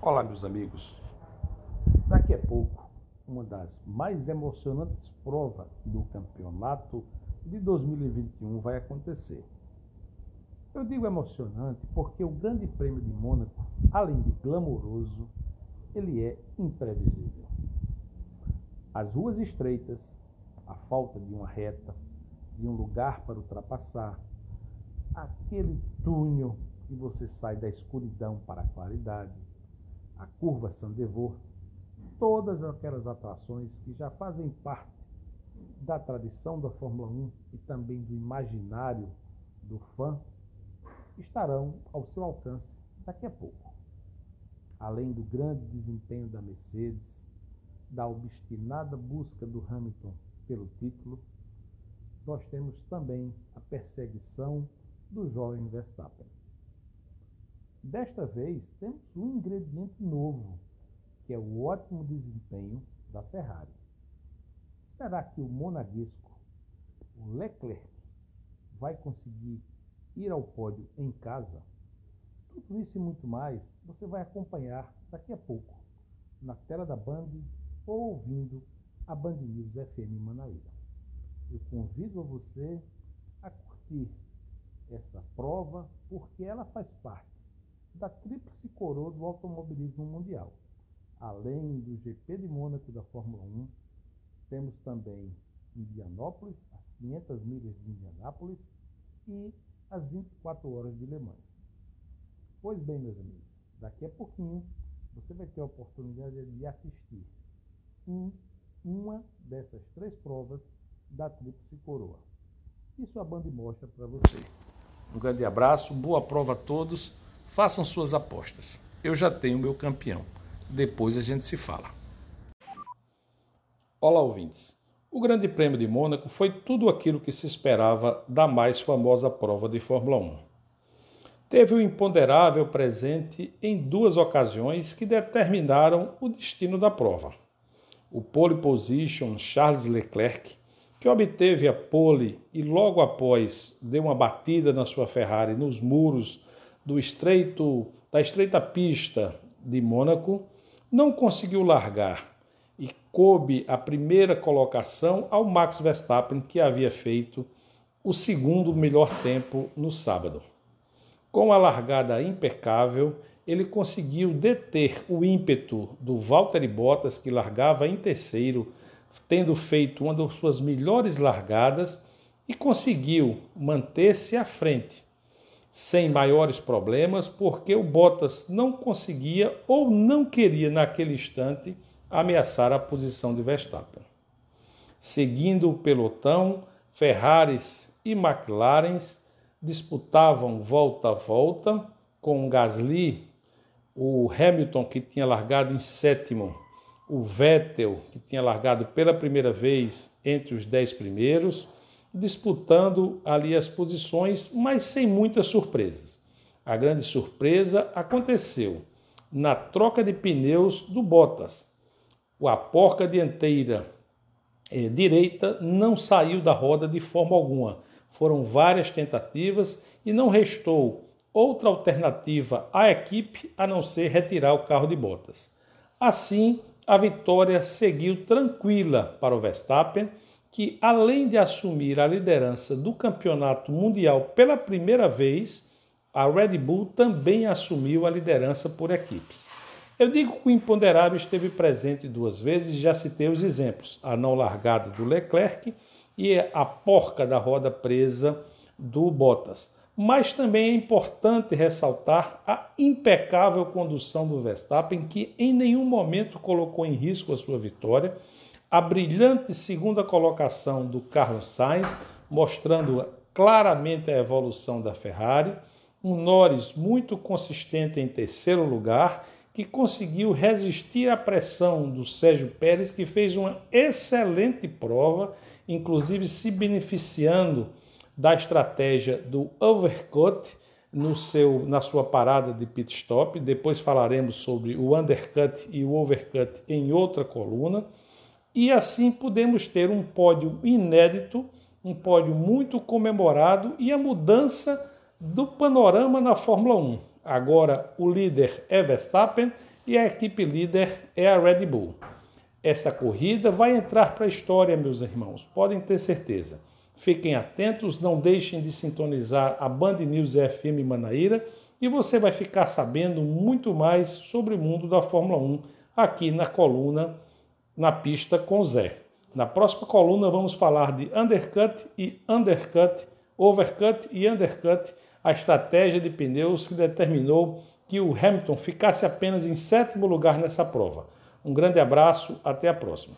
Olá, meus amigos. Daqui a pouco, uma das mais emocionantes provas do campeonato de 2021 vai acontecer. Eu digo emocionante porque o Grande Prêmio de Mônaco, além de glamouroso, ele é imprevisível. As ruas estreitas, a falta de uma reta, de um lugar para ultrapassar, aquele túnel que você sai da escuridão para a claridade, a curva Sandevor, todas aquelas atrações que já fazem parte da tradição da Fórmula 1 e também do imaginário do fã, estarão ao seu alcance daqui a pouco. Além do grande desempenho da Mercedes, da obstinada busca do Hamilton pelo título, nós temos também a perseguição do jovem Verstappen. Desta vez, temos um ingrediente novo, que é o ótimo desempenho da Ferrari. Será que o monaguesco, o Leclerc, vai conseguir ir ao pódio em casa? Tudo isso e muito mais você vai acompanhar daqui a pouco na tela da Band ou ouvindo a Band News FM Manaíra. Eu convido a você a curtir essa prova porque ela faz parte da tríplice coroa do automobilismo mundial. Além do GP de Mônaco da Fórmula 1, temos também Indianópolis, as 500 milhas de Indianápolis e as 24 horas de Le Mans. Pois bem, meus amigos, daqui a pouquinho você vai ter a oportunidade de assistir um, uma dessas três provas da Tríplice Coroa. Isso a Band mostra para você. Um grande abraço, boa prova a todos. Façam suas apostas. Eu já tenho meu campeão. Depois a gente se fala. Olá, ouvintes. O Grande Prêmio de Mônaco foi tudo aquilo que se esperava da mais famosa prova de Fórmula 1. Teve o um imponderável presente em duas ocasiões que determinaram o destino da prova. O pole position Charles Leclerc, que obteve a pole e logo após deu uma batida na sua Ferrari nos muros do estreito da estreita pista de Mônaco, não conseguiu largar e coube a primeira colocação ao Max Verstappen, que havia feito o segundo melhor tempo no sábado. Com a largada impecável, ele conseguiu deter o ímpeto do Valtteri Bottas, que largava em terceiro, tendo feito uma das suas melhores largadas, e conseguiu manter-se à frente sem maiores problemas, porque o Bottas não conseguia ou não queria naquele instante ameaçar a posição de Verstappen. Seguindo o pelotão, Ferraris e McLarens disputavam volta a volta, com Gasly, o Hamilton que tinha largado em sétimo, o Vettel que tinha largado pela primeira vez entre os dez primeiros, disputando ali as posições, mas sem muitas surpresas. A grande surpresa aconteceu na troca de pneus do Bottas. A porca dianteira eh, direita não saiu da roda de forma alguma. Foram várias tentativas e não restou outra alternativa à equipe a não ser retirar o carro de Bottas. Assim, a vitória seguiu tranquila para o Verstappen que, além de assumir a liderança do campeonato mundial pela primeira vez, a Red Bull também assumiu a liderança por equipes. Eu digo que o imponderável esteve presente duas vezes, já citei os exemplos: a não largada do Leclerc e a porca da roda presa do Bottas. Mas também é importante ressaltar a impecável condução do Verstappen, que em nenhum momento colocou em risco a sua vitória a brilhante segunda colocação do Carlos Sainz, mostrando claramente a evolução da Ferrari, um Norris muito consistente em terceiro lugar, que conseguiu resistir à pressão do Sérgio Pérez, que fez uma excelente prova, inclusive se beneficiando da estratégia do overcut no seu, na sua parada de pit stop. Depois falaremos sobre o undercut e o overcut em outra coluna e assim podemos ter um pódio inédito, um pódio muito comemorado e a mudança do panorama na Fórmula 1. Agora o líder é Verstappen e a equipe líder é a Red Bull. Esta corrida vai entrar para a história, meus irmãos, podem ter certeza. Fiquem atentos, não deixem de sintonizar a Band News FM Manaíra e você vai ficar sabendo muito mais sobre o mundo da Fórmula 1 aqui na coluna Na Pista com Zé. Na próxima coluna vamos falar de undercut e undercut, overcut e undercut, a estratégia de pneus que determinou que o Hamilton ficasse apenas em sétimo lugar nessa prova. Um grande abraço, até a próxima.